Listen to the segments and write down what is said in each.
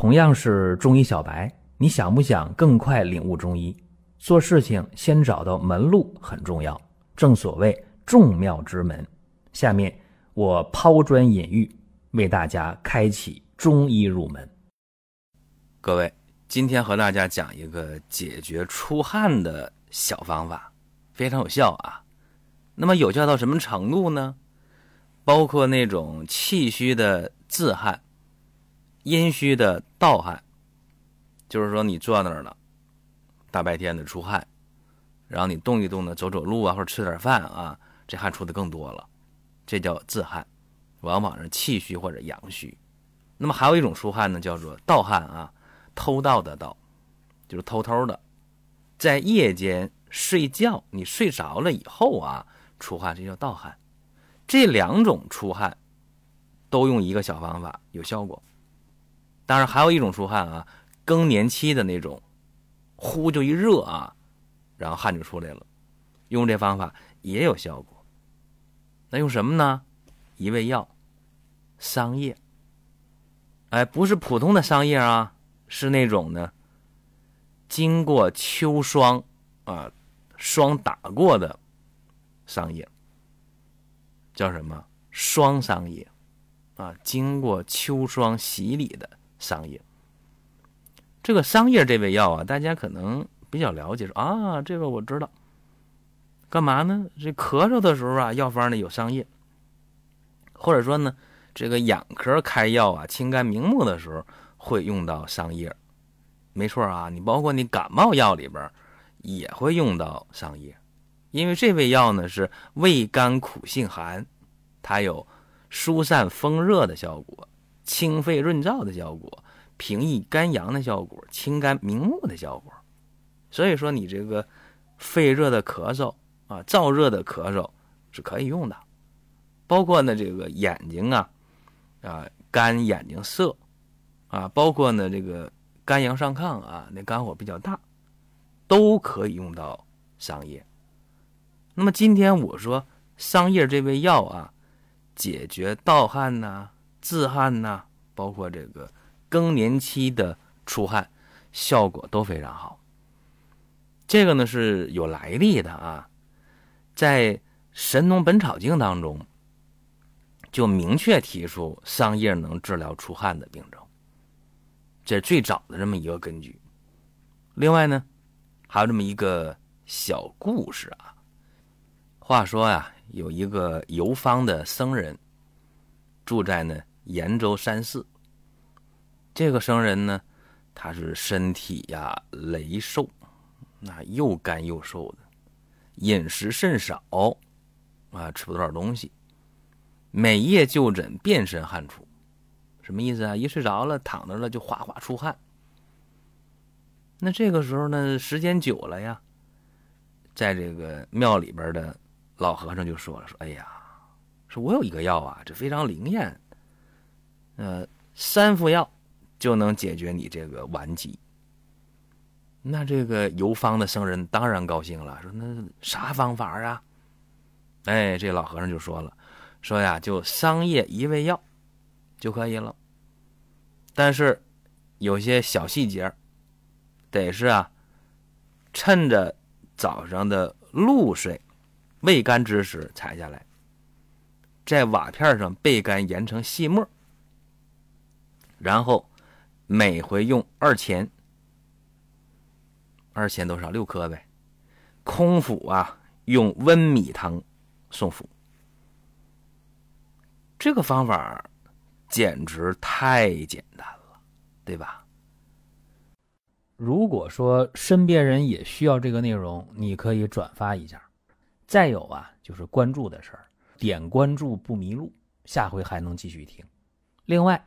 同样是中医小白，你想不想更快领悟中医？做事情先找到门路很重要，正所谓众妙之门。下面我抛砖引玉，为大家开启中医入门。各位，今天和大家讲一个解决出汗的小方法，非常有效啊。那么有效到什么程度呢？包括那种气虚的自汗。阴虚的盗汗，就是说你坐那儿了，大白天的出汗，然后你动一动呢，走走路啊，或者吃点饭啊，这汗出的更多了，这叫自汗，往往是气虚或者阳虚。那么还有一种出汗呢，叫做盗汗啊，偷盗的盗，就是偷偷的，在夜间睡觉，你睡着了以后啊，出汗，这叫盗汗。这两种出汗都用一个小方法有效果。当然，还有一种出汗啊，更年期的那种，呼就一热啊，然后汗就出来了。用这方法也有效果。那用什么呢？一味药，桑叶。哎，不是普通的桑叶啊，是那种呢，经过秋霜啊，霜打过的桑叶，叫什么？霜桑叶啊，经过秋霜洗礼的。桑叶，这个桑叶这味药啊，大家可能比较了解，说啊，这个我知道。干嘛呢？这咳嗽的时候啊，药方里有桑叶，或者说呢，这个眼科开药啊，清肝明目的时候会用到桑叶。没错啊，你包括你感冒药里边也会用到桑叶，因为这味药呢是味甘苦性寒，它有疏散风热的效果。清肺润燥的效果，平抑肝阳的效果，清肝明目的效果。所以说，你这个肺热的咳嗽啊，燥热的咳嗽是可以用的。包括呢，这个眼睛啊，啊干眼睛涩啊，包括呢这个肝阳上亢啊，那肝火比较大，都可以用到桑叶。那么今天我说桑叶这味药啊，解决盗汗呐。自汗呐，包括这个更年期的出汗，效果都非常好。这个呢是有来历的啊，在《神农本草经》当中就明确提出桑叶能治疗出汗的病症，这是最早的这么一个根据。另外呢，还有这么一个小故事啊。话说呀，有一个游方的僧人住在呢。延州山寺，这个僧人呢，他是身体呀羸瘦，那又干又瘦的，饮食甚少，啊，吃不多少东西，每夜就诊，遍身汗出，什么意思啊？一睡着了，躺着了就哗哗出汗。那这个时候呢，时间久了呀，在这个庙里边的老和尚就说了：“说哎呀，说我有一个药啊，这非常灵验。”呃，三副药就能解决你这个顽疾。那这个游方的僧人当然高兴了，说：“那啥方法啊？”哎，这老和尚就说了：“说呀，就桑叶一味药就可以了。但是有些小细节，得是啊，趁着早上的露水未干之时采下来，在瓦片上焙干，研成细末。”然后每回用二钱，二钱多少？六颗呗。空腹啊，用温米汤送服。这个方法简直太简单了，对吧？如果说身边人也需要这个内容，你可以转发一下。再有啊，就是关注的事儿，点关注不迷路，下回还能继续听。另外。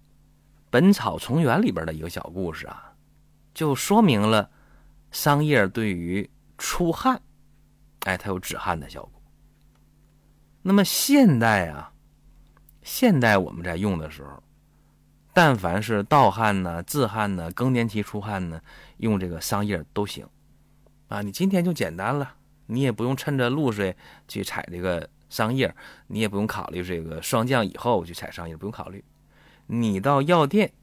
本草从源》里边的一个小故事啊，就说明了桑叶对于出汗，哎，它有止汗的效果。那么现代啊，现代我们在用的时候，但凡是盗汗呢、自汗呢、更年期出汗呢，用这个桑叶都行啊。你今天就简单了，你也不用趁着露水去采这个桑叶，你也不用考虑这个霜降以后去采桑叶，不用考虑。你到药店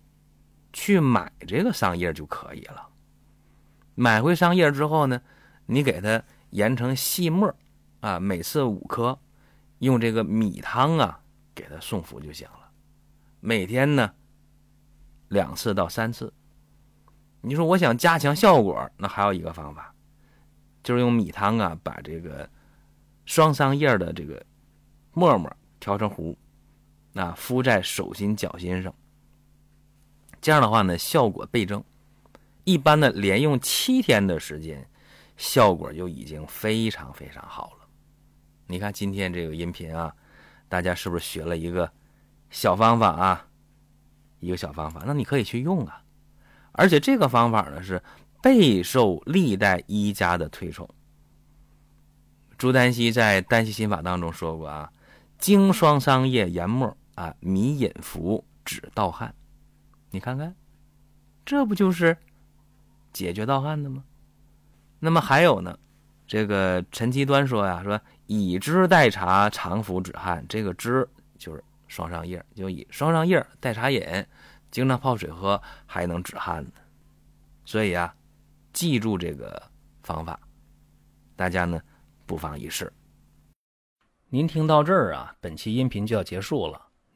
去买这个桑叶就可以了。买回桑叶之后呢，你给它研成细末啊，每次五颗。用这个米汤啊，给他送服就行了。每天呢，两次到三次。你说我想加强效果，那还有一个方法，就是用米汤啊，把这个双桑叶的这个沫沫调成糊，啊敷在手心、脚心上。这样的话呢，效果倍增。一般的连用七天的时间，效果就已经非常非常好了。你看今天这个音频啊，大家是不是学了一个小方法啊？一个小方法，那你可以去用啊。而且这个方法呢是备受历代医家的推崇。朱丹溪在《丹溪心法》当中说过啊：“经霜桑叶研末啊，米饮服止盗汗。”你看看，这不就是解决盗汗的吗？那么还有呢？这个陈其端说呀，说以汁代茶，常服止汗。这个汁就是双上叶，就以双上叶代茶饮，经常泡水喝，还能止汗呢。所以啊，记住这个方法，大家呢不妨一试。您听到这儿啊，本期音频就要结束了。